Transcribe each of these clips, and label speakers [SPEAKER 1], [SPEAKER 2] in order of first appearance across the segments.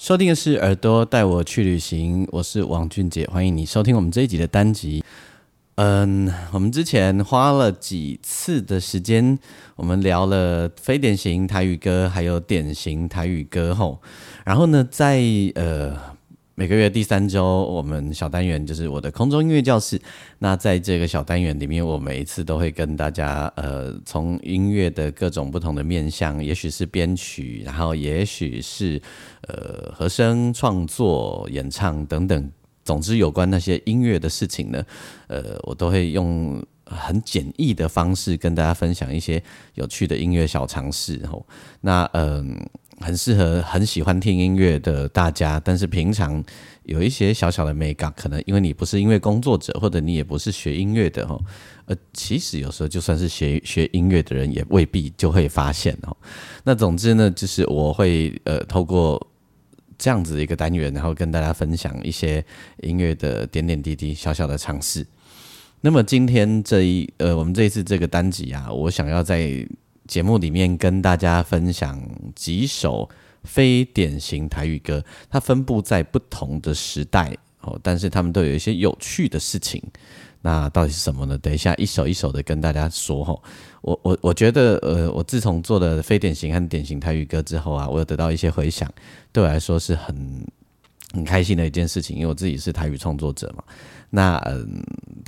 [SPEAKER 1] 收听的是耳朵带我去旅行，我是王俊杰，欢迎你收听我们这一集的单集。嗯，我们之前花了几次的时间，我们聊了非典型台语歌，还有典型台语歌后，然后呢，在呃。每个月第三周，我们小单元就是我的空中音乐教室。那在这个小单元里面，我每一次都会跟大家，呃，从音乐的各种不同的面向，也许是编曲，然后也许是呃和声创作、演唱等等，总之有关那些音乐的事情呢，呃，我都会用很简易的方式跟大家分享一些有趣的音乐小常识。吼，那嗯。很适合很喜欢听音乐的大家，但是平常有一些小小的美感，可能因为你不是因为工作者，或者你也不是学音乐的哦，呃，其实有时候就算是学学音乐的人，也未必就会发现哦。那总之呢，就是我会呃透过这样子的一个单元，然后跟大家分享一些音乐的点点滴滴、小小的尝试。那么今天这一呃，我们这一次这个单集啊，我想要在。节目里面跟大家分享几首非典型台语歌，它分布在不同的时代哦，但是他们都有一些有趣的事情。那到底是什么呢？等一下一首一首的跟大家说哈。我我我觉得呃，我自从做了非典型和典型台语歌之后啊，我有得到一些回响，对我来说是很很开心的一件事情，因为我自己是台语创作者嘛。那嗯，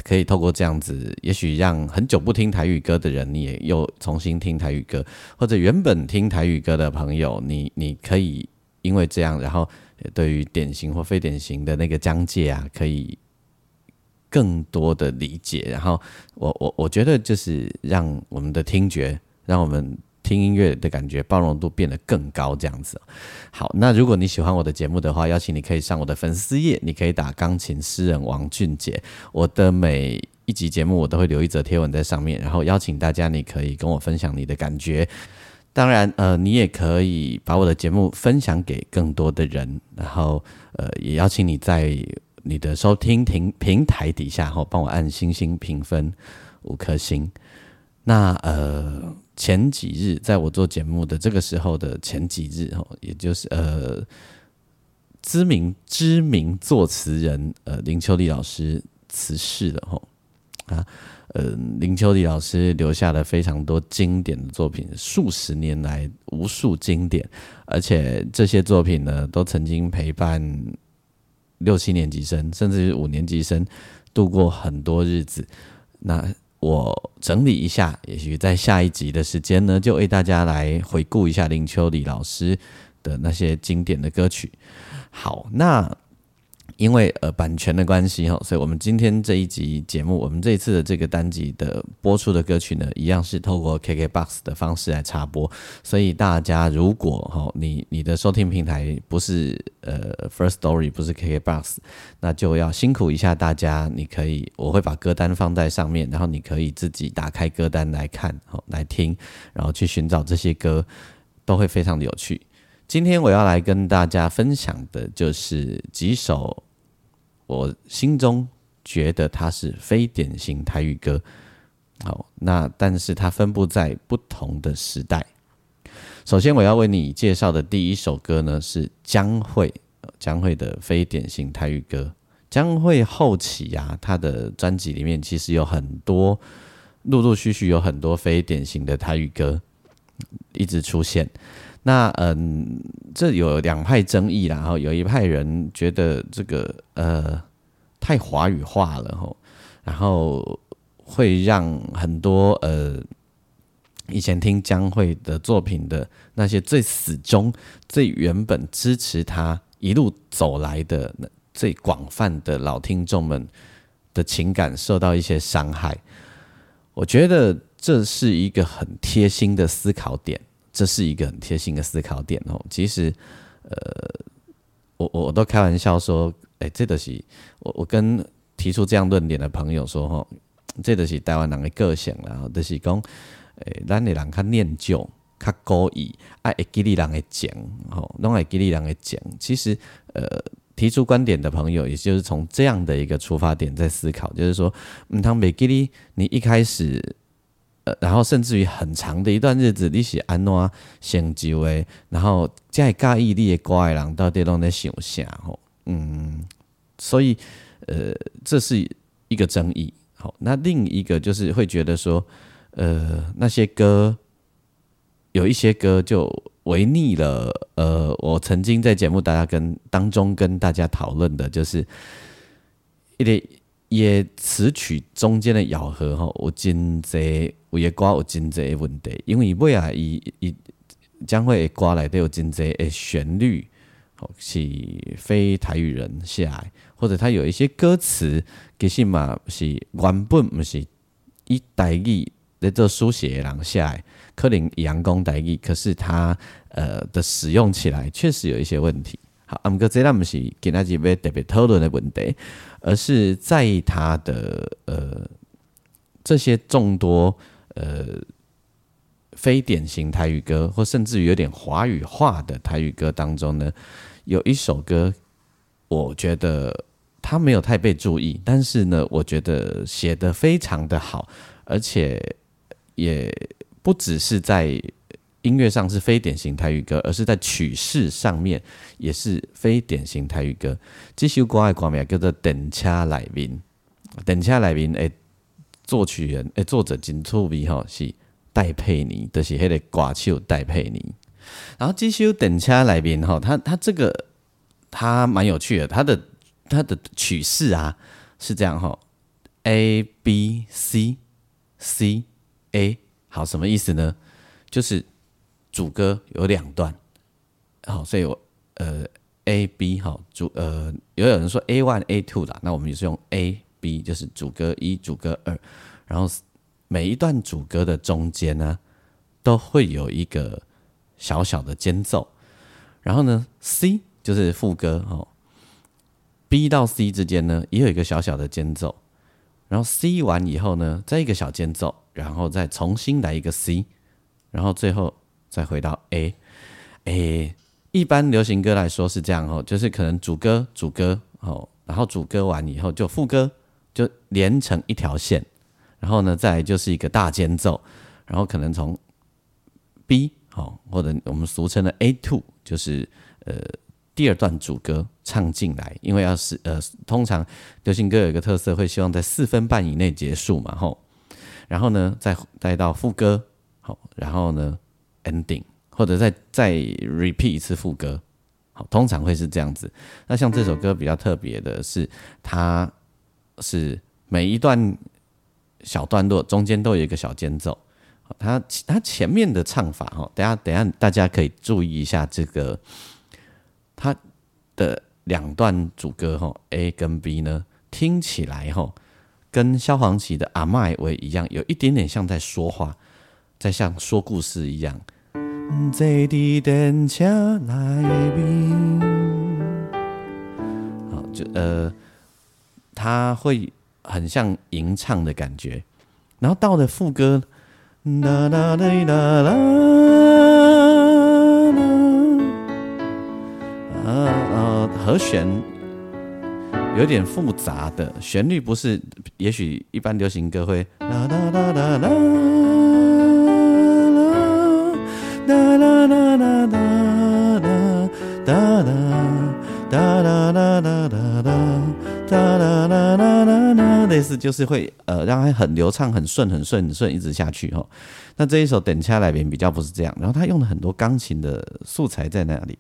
[SPEAKER 1] 可以透过这样子，也许让很久不听台语歌的人，你也又重新听台语歌，或者原本听台语歌的朋友，你你可以因为这样，然后对于典型或非典型的那个疆界啊，可以更多的理解。然后我我我觉得就是让我们的听觉，让我们。听音乐的感觉包容度变得更高，这样子。好，那如果你喜欢我的节目的话，邀请你可以上我的粉丝页，你可以打钢琴诗人王俊杰。我的每一集节目我都会留一则贴文在上面，然后邀请大家，你可以跟我分享你的感觉。当然，呃，你也可以把我的节目分享给更多的人，然后呃，也邀请你在你的收听平平台底下后帮我按星星评分五颗星。那呃。前几日，在我做节目的这个时候的前几日，哈，也就是呃，知名知名作词人呃林秋离老师辞世了，哈啊，呃林秋离老师留下了非常多经典的作品，数十年来无数经典，而且这些作品呢，都曾经陪伴六七年级生，甚至是五年级生度过很多日子，那。我整理一下，也许在下一集的时间呢，就为大家来回顾一下林秋离老师的那些经典的歌曲。好，那。因为呃版权的关系哈，所以我们今天这一集节目，我们这次的这个单集的播出的歌曲呢，一样是透过 KKBOX 的方式来插播。所以大家如果哈，你你的收听平台不是呃 First Story，不是 KKBOX，那就要辛苦一下大家。你可以，我会把歌单放在上面，然后你可以自己打开歌单来看，好来听，然后去寻找这些歌，都会非常的有趣。今天我要来跟大家分享的就是几首我心中觉得它是非典型台语歌。好，那但是它分布在不同的时代。首先我要为你介绍的第一首歌呢是江蕙，江蕙的非典型台语歌。江蕙后期呀，她的专辑里面其实有很多，陆陆续续有很多非典型的台语歌一直出现。那嗯，这有两派争议啦，然后有一派人觉得这个呃太华语化了吼，然后会让很多呃以前听江蕙的作品的那些最死忠、最原本支持他一路走来的最广泛的老听众们的情感受到一些伤害。我觉得这是一个很贴心的思考点。这是一个很贴心的思考点哦。其实，呃，我我我都开玩笑说，哎，这都是我我跟提出这样论点的朋友说，吼，这都是台湾人的个性啦，就是讲，诶，咱的人较念旧，较故意，爱会记你人的讲，吼，拢会记你人的讲。其实，呃，提出观点的朋友，也就是从这样的一个出发点在思考，就是说，嗯，当袂记你，你一开始。呃，然后甚至于很长的一段日子，你是安怎成就的？然后再介意你的歌的人到底拢在想啥？吼，嗯，所以呃，这是一个争议。好，那另一个就是会觉得说，呃，那些歌有一些歌就违逆了。呃，我曾经在节目大家跟当中跟大家讨论的，就是一点。也词曲中间的咬合吼，有真济有嘅歌有真济问题，因为尾啊伊伊将会歌内底有真济诶旋律，吼是非台语人写来，或者他有一些歌词其实嘛是原本毋是以台语在做书写诶人写来，可能阳光台语，可是他呃的使用起来确实有一些问题。好，毋过这咱毋是今仔日要特别讨论的问题。而是在意他的呃这些众多呃非典型台语歌，或甚至于有点华语化的台语歌当中呢，有一首歌，我觉得他没有太被注意，但是呢，我觉得写的非常的好，而且也不只是在。音乐上是非典型台语歌，而是在曲式上面也是非典型台语歌。这首歌的歌名叫做《等车来宾》，等车来宾诶，作曲人诶，作者真出名吼，是戴佩妮，就是迄个歌手戴佩妮。然后这首《等车来宾》吼，他他这个他蛮有趣的，他的他的曲式啊是这样吼，A B C C A，好，什么意思呢？就是。主歌有两段，好，所以我呃 A B 好主呃，有有人说 A one A two 啦，那我们也是用 A B，就是主歌一、主歌二，然后每一段主歌的中间呢，都会有一个小小的间奏，然后呢 C 就是副歌哦，B 到 C 之间呢也有一个小小的间奏，然后 C 完以后呢，再一个小间奏，然后再重新来一个 C，然后最后。再回到 A，诶，一般流行歌来说是这样哦，就是可能主歌主歌哦，然后主歌完以后就副歌就连成一条线，然后呢再就是一个大间奏，然后可能从 B 哦或者我们俗称的 A two 就是呃第二段主歌唱进来，因为要是呃通常流行歌有一个特色会希望在四分半以内结束嘛吼，然后呢再带到副歌好，然后呢。ending，或者再再 repeat 一次副歌，好，通常会是这样子。那像这首歌比较特别的是，它是每一段小段落中间都有一个小间奏，它它前面的唱法哈，等下等下大家可以注意一下这个，它的两段主歌哈 A 跟 B 呢，听起来哈跟萧煌奇的阿麦维一样，有一点点像在说话，在像说故事一样。坐伫电车来宾，好，就呃，他会很像吟唱的感觉，然后到了副歌，啦啦啦啦啦，啊啊，和弦有点复杂的旋律，不是，也许一般流行歌会啦啦啦啦啦。哒啦啦啦啦啦哒啦哒啦啦啦啦啦哒啦啦啦啦啦，类似就是会呃让它很流畅、很顺、很顺、很顺一直下去哦。那这一首《等下来》边比较不是这样，然后他用了很多钢琴的素材在那里。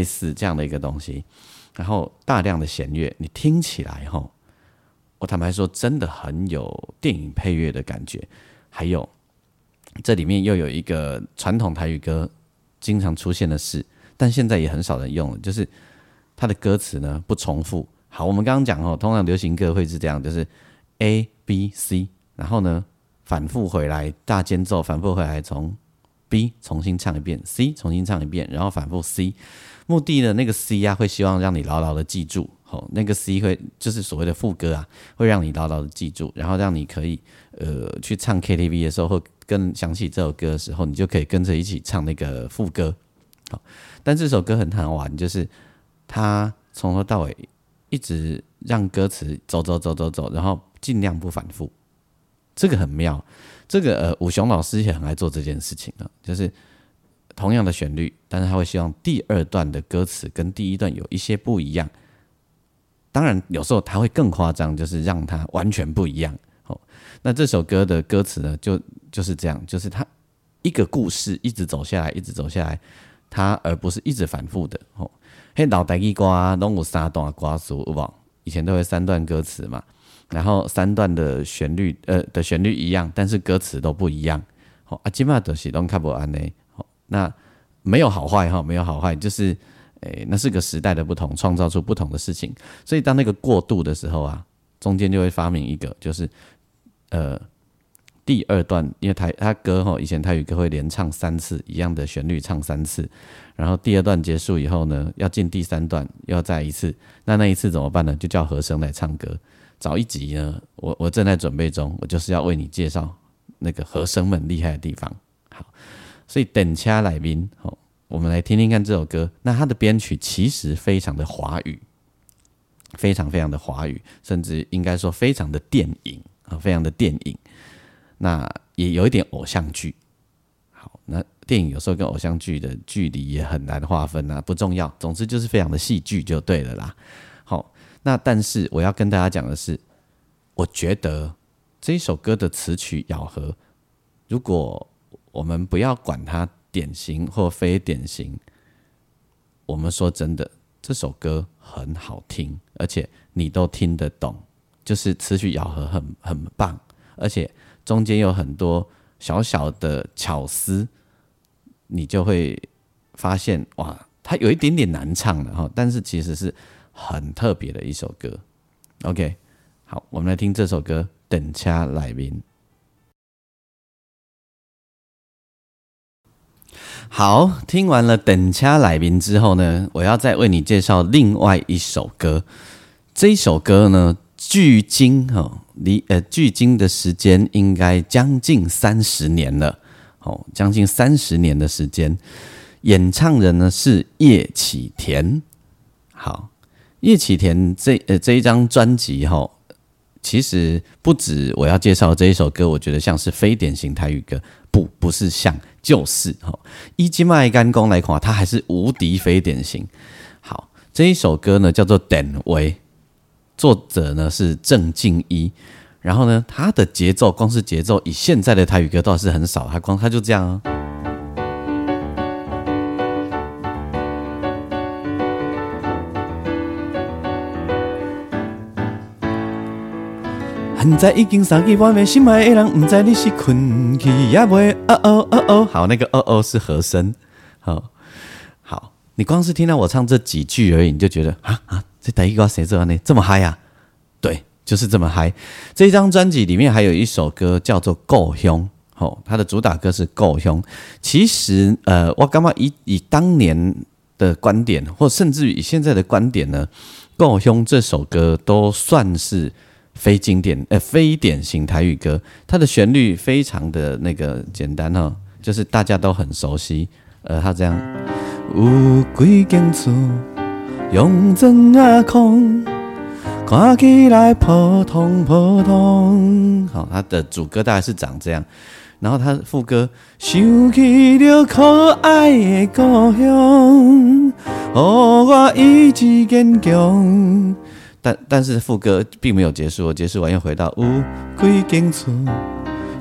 [SPEAKER 1] 类似这样的一个东西，然后大量的弦乐，你听起来哈，我坦白说，真的很有电影配乐的感觉。还有这里面又有一个传统台语歌经常出现的事，但现在也很少人用了，就是它的歌词呢不重复。好，我们刚刚讲哦，通常流行歌会是这样，就是 A B C，然后呢反复回来大间奏，反复回来从 B 重新唱一遍，C 重新唱一遍，然后反复 C。目的呢，那个 C 啊会希望让你牢牢的记住，好，那个 C 会就是所谓的副歌啊，会让你牢牢的记住，然后让你可以呃去唱 KTV 的时候，或跟想起这首歌的时候，你就可以跟着一起唱那个副歌。好，但这首歌很好玩，就是它从头到尾。一直让歌词走走走走走，然后尽量不反复，这个很妙。这个呃，武雄老师也很爱做这件事情啊，就是同样的旋律，但是他会希望第二段的歌词跟第一段有一些不一样。当然，有时候他会更夸张，就是让它完全不一样。哦，那这首歌的歌词呢，就就是这样，就是他一个故事一直走下来，一直走下来，它而不是一直反复的。哦。嘿，老台语歌拢有三段歌词，有无？以前都会三段歌词嘛，然后三段的旋律，呃，的旋律一样，但是歌词都不一样。好，啊，基本上都是拢看不安呢。好，那没有好坏哈，没有好坏，就是诶，那是个时代的不同，创造出不同的事情。所以当那个过渡的时候啊，中间就会发明一个，就是呃。第二段，因为台他歌哈，以前台语歌会连唱三次一样的旋律，唱三次，然后第二段结束以后呢，要进第三段，要再一次，那那一次怎么办呢？就叫和声来唱歌。早一集呢，我我正在准备中，我就是要为你介绍那个和声们厉害的地方。好，所以等下来宾，好，我们来听听看这首歌。那它的编曲其实非常的华语，非常非常的华语，甚至应该说非常的电影啊，非常的电影。那也有一点偶像剧，好，那电影有时候跟偶像剧的距离也很难划分啊，不重要，总之就是非常的戏剧就对了啦。那但是我要跟大家讲的是，我觉得这一首歌的词曲咬合，如果我们不要管它典型或非典型，我们说真的，这首歌很好听，而且你都听得懂，就是词曲咬合很很棒，而且。中间有很多小小的巧思，你就会发现哇，它有一点点难唱的哈，但是其实是很特别的一首歌。OK，好，我们来听这首歌《等车来宾》。好，听完了《等车来宾》之后呢，我要再为你介绍另外一首歌。这一首歌呢？距今哈离呃距今的时间应该将近三十年了，哦，将近三十年的时间。演唱人呢是叶启田。好，叶启田这呃这一张专辑哈，其实不止我要介绍这一首歌，我觉得像是非典型台语歌，不不是像就是哈。一金麦干工来看，它还是无敌非典型。好，这一首歌呢叫做《等为》。作者呢是郑敬一，然后呢，他的节奏光是节奏，以现在的台语歌倒是很少，他光他就这样哦。现在已经三更半夜，心爱的人不知你是困去也未哦哦哦哦，好，那个哦哦是和声，好，好，你光是听到我唱这几句而已，你就觉得啊啊。这第一个谁做呢？这么嗨啊？对，就是这么嗨。这张专辑里面还有一首歌叫做《够凶》，哦，它的主打歌是《够凶》。其实，呃，我刚刚以以当年的观点，或甚至于以现在的观点呢，《够凶》这首歌都算是非经典，呃，非典型台语歌。它的旋律非常的那个简单哈，就是大家都很熟悉。呃，它这样。有几间厝。用砖啊空，看起来普通普通。好，它的主歌大概是长这样，然后它副歌想起了可爱的故乡，哦，我意志坚强。但但是副歌并没有结束，结束完又回到有几间厝，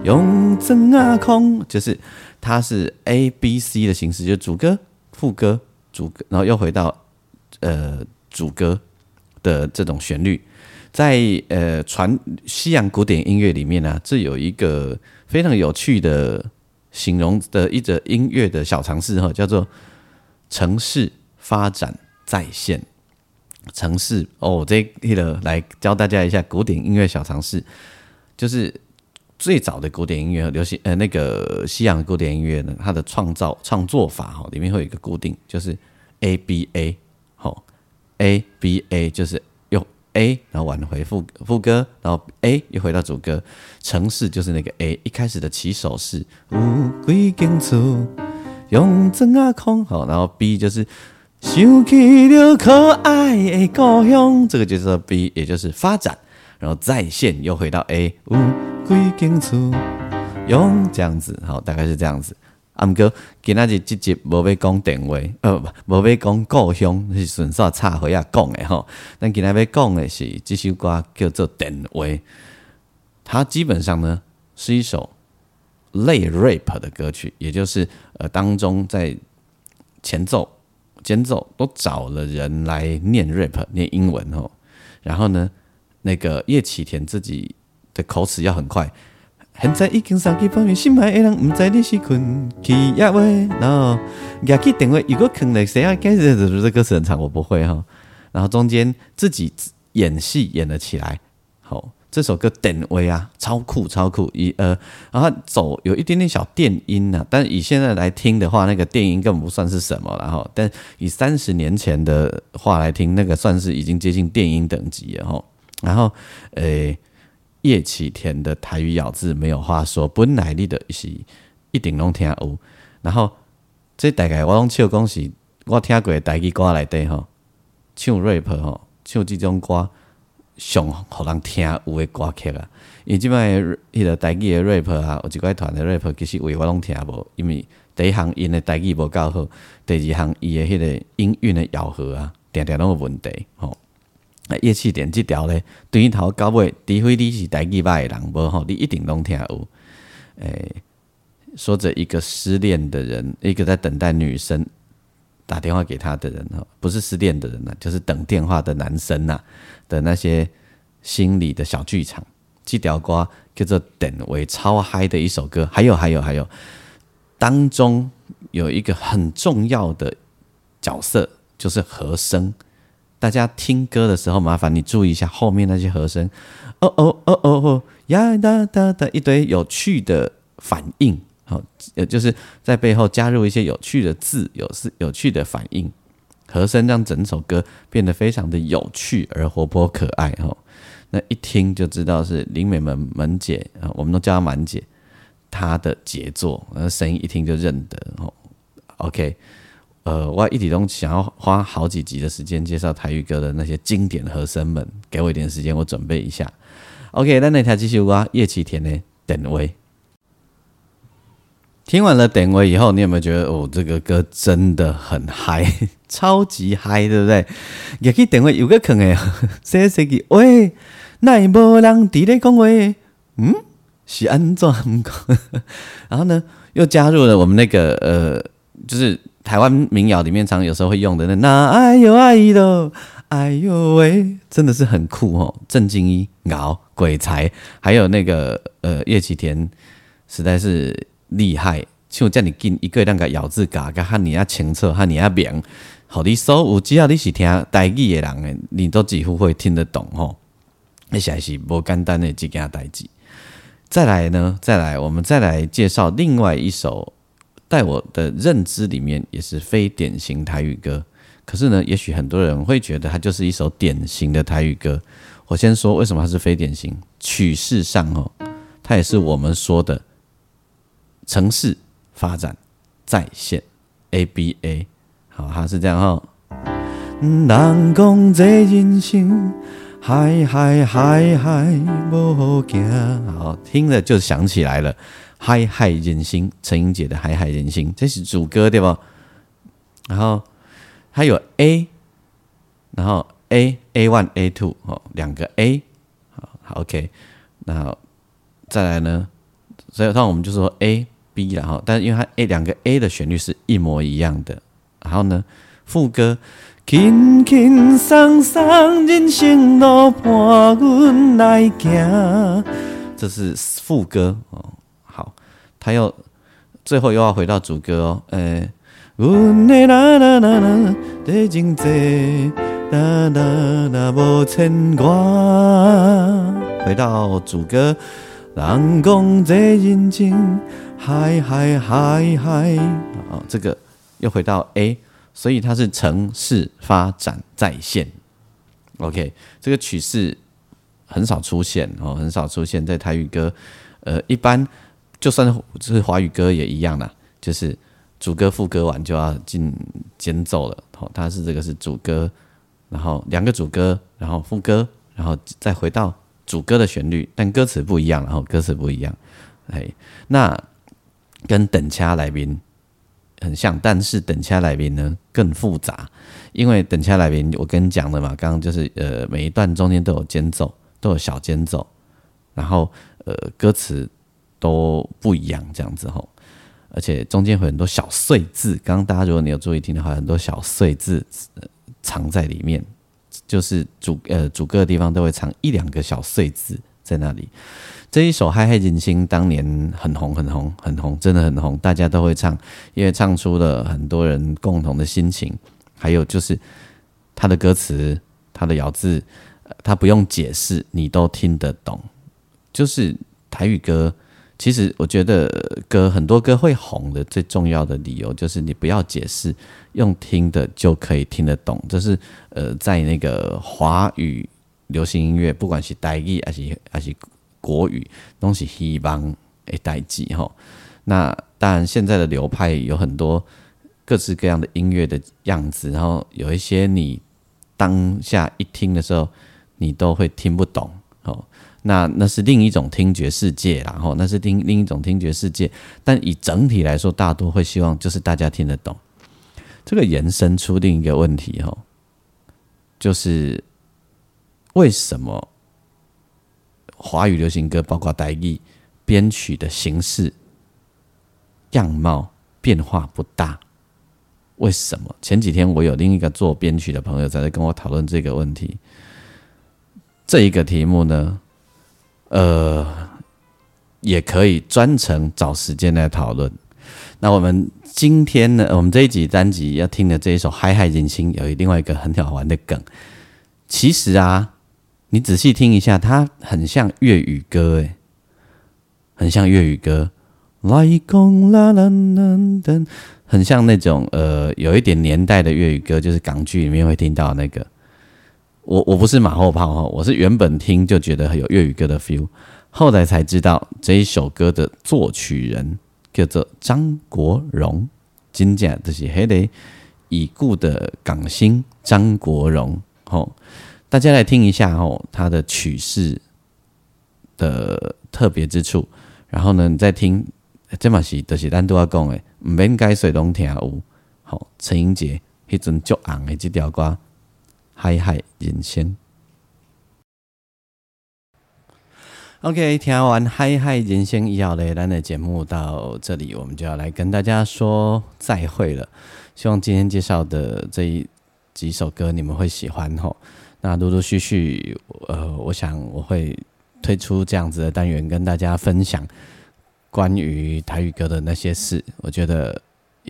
[SPEAKER 1] 用砖啊空，就是它是 A B C 的形式，就主歌、副歌、主歌，然后又回到。呃，主歌的这种旋律，在呃传西洋古典音乐里面呢，这有一个非常有趣的形容的一则音乐的小常识哈，叫做城市发展再现。城市。哦，这一个来教大家一下古典音乐小常识，就是最早的古典音乐和，流行呃那个西洋古典音乐呢，它的创造创作法哈，里面会有一个固定，就是 A B A 好，A B A 就是用 A 然后挽回副副歌，然后 A 又回到主歌，城市就是那个 A 一开始的起手是，乌龟跟住用真啊空好，然后 B 就是。想起了可爱的故乡，这个就是 B，也就是发展，然后再现又回到 A，乌龟跟厝用这样子，好，大概是这样子。阿姆哥今仔日直接无要讲电话，呃，无要讲故乡，是顺煞插回啊讲的吼。但今仔要讲的是这首歌叫做《电话》，它基本上呢是一首类 rap 的歌曲，也就是呃当中在前奏。间奏都找了人来念 rap，念英文哦。然后呢，那个叶启田自己的口齿要很快。现在已经三更半夜，心爱的人唔知你是困去呀喂。然后牙去电话，如果坑了谁啊？开始这歌词很长，我不会哈。然后中间自己演戏演了起来，好。这首歌等位啊，超酷超酷！一呃，然后走有一点点小电音呢，但以现在来听的话，那个电音根本不算是什么，然后但以三十年前的话来听，那个算是已经接近电音等级了哈。然后呃，叶启田的台语咬字没有话说，本来你的是一定拢听有。然后这大概我拢唱讲是，我听过的台语歌来底吼，唱 rap 吼，唱这种歌。上互人听有诶歌曲啊，因即摆迄个台语诶 rap 啊，有一寡团诶 rap，其实话我拢听无，因为第一行因诶台语无够好，第二行伊诶迄个音韵诶咬合啊，定定拢有问题吼。啊乐器点即条咧，对头到尾，除非你是台语歹诶人，无吼，你一定拢听有。诶，说着一个失恋的人，一个在等待女生打电话给他的人哦，不是失恋的人呢，就是等电话的男生呐。的那些心里的小剧场，这条歌叫做《等为超嗨的一首歌。还有还有还有，当中有一个很重要的角色，就是和声。大家听歌的时候，麻烦你注意一下后面那些和声。哦哦哦哦哦，呀哒哒哒，一堆有趣的反应。好，呃，就是在背后加入一些有趣的字，有是有趣的反应。和声让整首歌变得非常的有趣而活泼可爱哈，那一听就知道是林美门门姐啊，我们都叫她满姐，她的杰作，呃，声音一听就认得哦。OK，呃，我一体中想要花好几集的时间介绍台语歌的那些经典和声们，给我一点时间，我准备一下。OK，那那条继续挖叶启田的等位。听完了点位以后，你有没有觉得哦，这个歌真的很嗨，超级嗨，对不对？也可以点位有个坑诶，谁谁给喂，那无人伫咧讲话，嗯，是安怎？然后呢，又加入了我们那个呃，就是台湾民谣里面常有时候会用的那那哎呦哎呦哎呦喂，真的是很酷哦！郑敬一、敖、鬼才，还有那个呃叶启田，实在是。厉害，像这么紧，一个两个咬字加个哈尼啊清楚，哈尼啊明，好你所有只要你是听台语的人诶，你都几乎会听得懂吼。那在是无简单的一件代志。再来呢，再来，我们再来介绍另外一首，在我的认知里面也是非典型台语歌。可是呢，也许很多人会觉得它就是一首典型的台语歌。我先说为什么它是非典型，曲式上哦，它也是我们说的。城市发展在线，A B A，好，它是这样哈。人讲这人生，海海海海无好行，好听了就想起来了，嗨嗨人心，陈英杰的嗨嗨人心，这是主歌对不？然后还有 A，然后 A A one A two 哦，两个 A，好 OK，那再来呢？所以那我们就说 A。B 然后，但是因为它 A 两个 A 的旋律是一模一样的，然后呢，副歌轻轻松松人生路伴阮来行，这是副歌哦。好，他又最后又要回到主歌哦，诶，阮的啦啦啦啦，得真济，哒哒哒无牵挂。回到主歌，人讲这人情，嗨嗨嗨嗨。啊，这个又回到 A，所以它是城市发展在线。OK，这个曲式很少出现哦，很少出现在台语歌。呃，一般就算是华语歌也一样啦，就是主歌副歌完就要进间奏了。哦，它是这个是主歌，然后两个主歌，然后副歌，然后再回到主歌的旋律，但歌词不一样，然后歌词不一样。哎，那跟等掐来宾很像，但是等掐来宾呢更复杂。因为等下来宾，我跟你讲的嘛，刚刚就是呃，每一段中间都有间奏，都有小间奏，然后呃，歌词都不一样这样子吼，而且中间会很多小碎字。刚刚大家如果你有注意听的话，很多小碎字藏在里面，就是主呃主歌的地方都会藏一两个小碎字在那里。这一首《嗨嗨人心》当年很红很红很红，真的很红，大家都会唱，因为唱出了很多人共同的心情。还有就是他的歌词，他的咬字，他不用解释，你都听得懂。就是台语歌，其实我觉得歌很多歌会红的最重要的理由，就是你不要解释，用听的就可以听得懂。这是呃，在那个华语流行音乐，不管是台语还是还是国语，都是希望诶代际哈。那当然，现在的流派有很多。各式各样的音乐的样子，然后有一些你当下一听的时候，你都会听不懂哦。那那是另一种听觉世界，然后那是另另一种听觉世界。但以整体来说，大多会希望就是大家听得懂。这个延伸出另一个问题哦，就是为什么华语流行歌，包括台语编曲的形式样貌变化不大？为什么？前几天我有另一个做编曲的朋友在跟我讨论这个问题。这一个题目呢，呃，也可以专程找时间来讨论。那我们今天呢，我们这一集单集要听的这一首《嗨嗨人心》，有另外一个很好玩的梗。其实啊，你仔细听一下，它很像粤语歌，诶，很像粤语歌。来公啦啦啦噔。很像那种呃，有一点年代的粤语歌，就是港剧里面会听到那个。我我不是马后炮哈，我是原本听就觉得有粤语歌的 feel，后来才知道这一首歌的作曲人叫做张国荣，真正就是黑的已故的港星张国荣。吼，大家来听一下哦，他的曲式的特别之处，然后呢，你再听。这嘛是，就是咱拄仔讲的，毋免解说拢听有。吼，陈英杰迄阵足红诶，即条歌《海海人生》。OK，听完《海海人生》以后咧，咱的节目到这里，我们就要来跟大家说再会了。希望今天介绍的这一几首歌你们会喜欢吼。那陆陆续续，呃，我想我会推出这样子的单元跟大家分享。关于台语歌的那些事，我觉得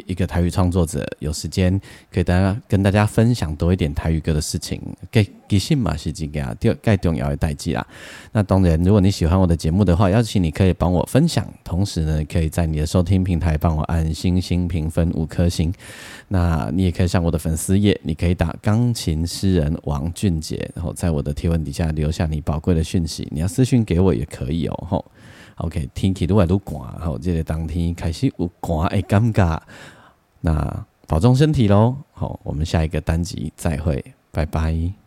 [SPEAKER 1] 一个台语创作者有时间可以大家跟大家分享多一点台语歌的事情，给给信嘛是这个第二盖重要的代际啦。那当然，如果你喜欢我的节目的话，邀请你可以帮我分享，同时呢，可以在你的收听平台帮我按星星评分五颗星。那你也可以上我的粉丝页，你可以打钢琴诗人王俊杰，然后在我的贴文底下留下你宝贵的讯息，你要私讯给我也可以哦，吼。OK，天气愈来愈寒，吼，这个冬天开始有寒的尴尬，那保重身体喽。好，我们下一个单集再会，拜拜。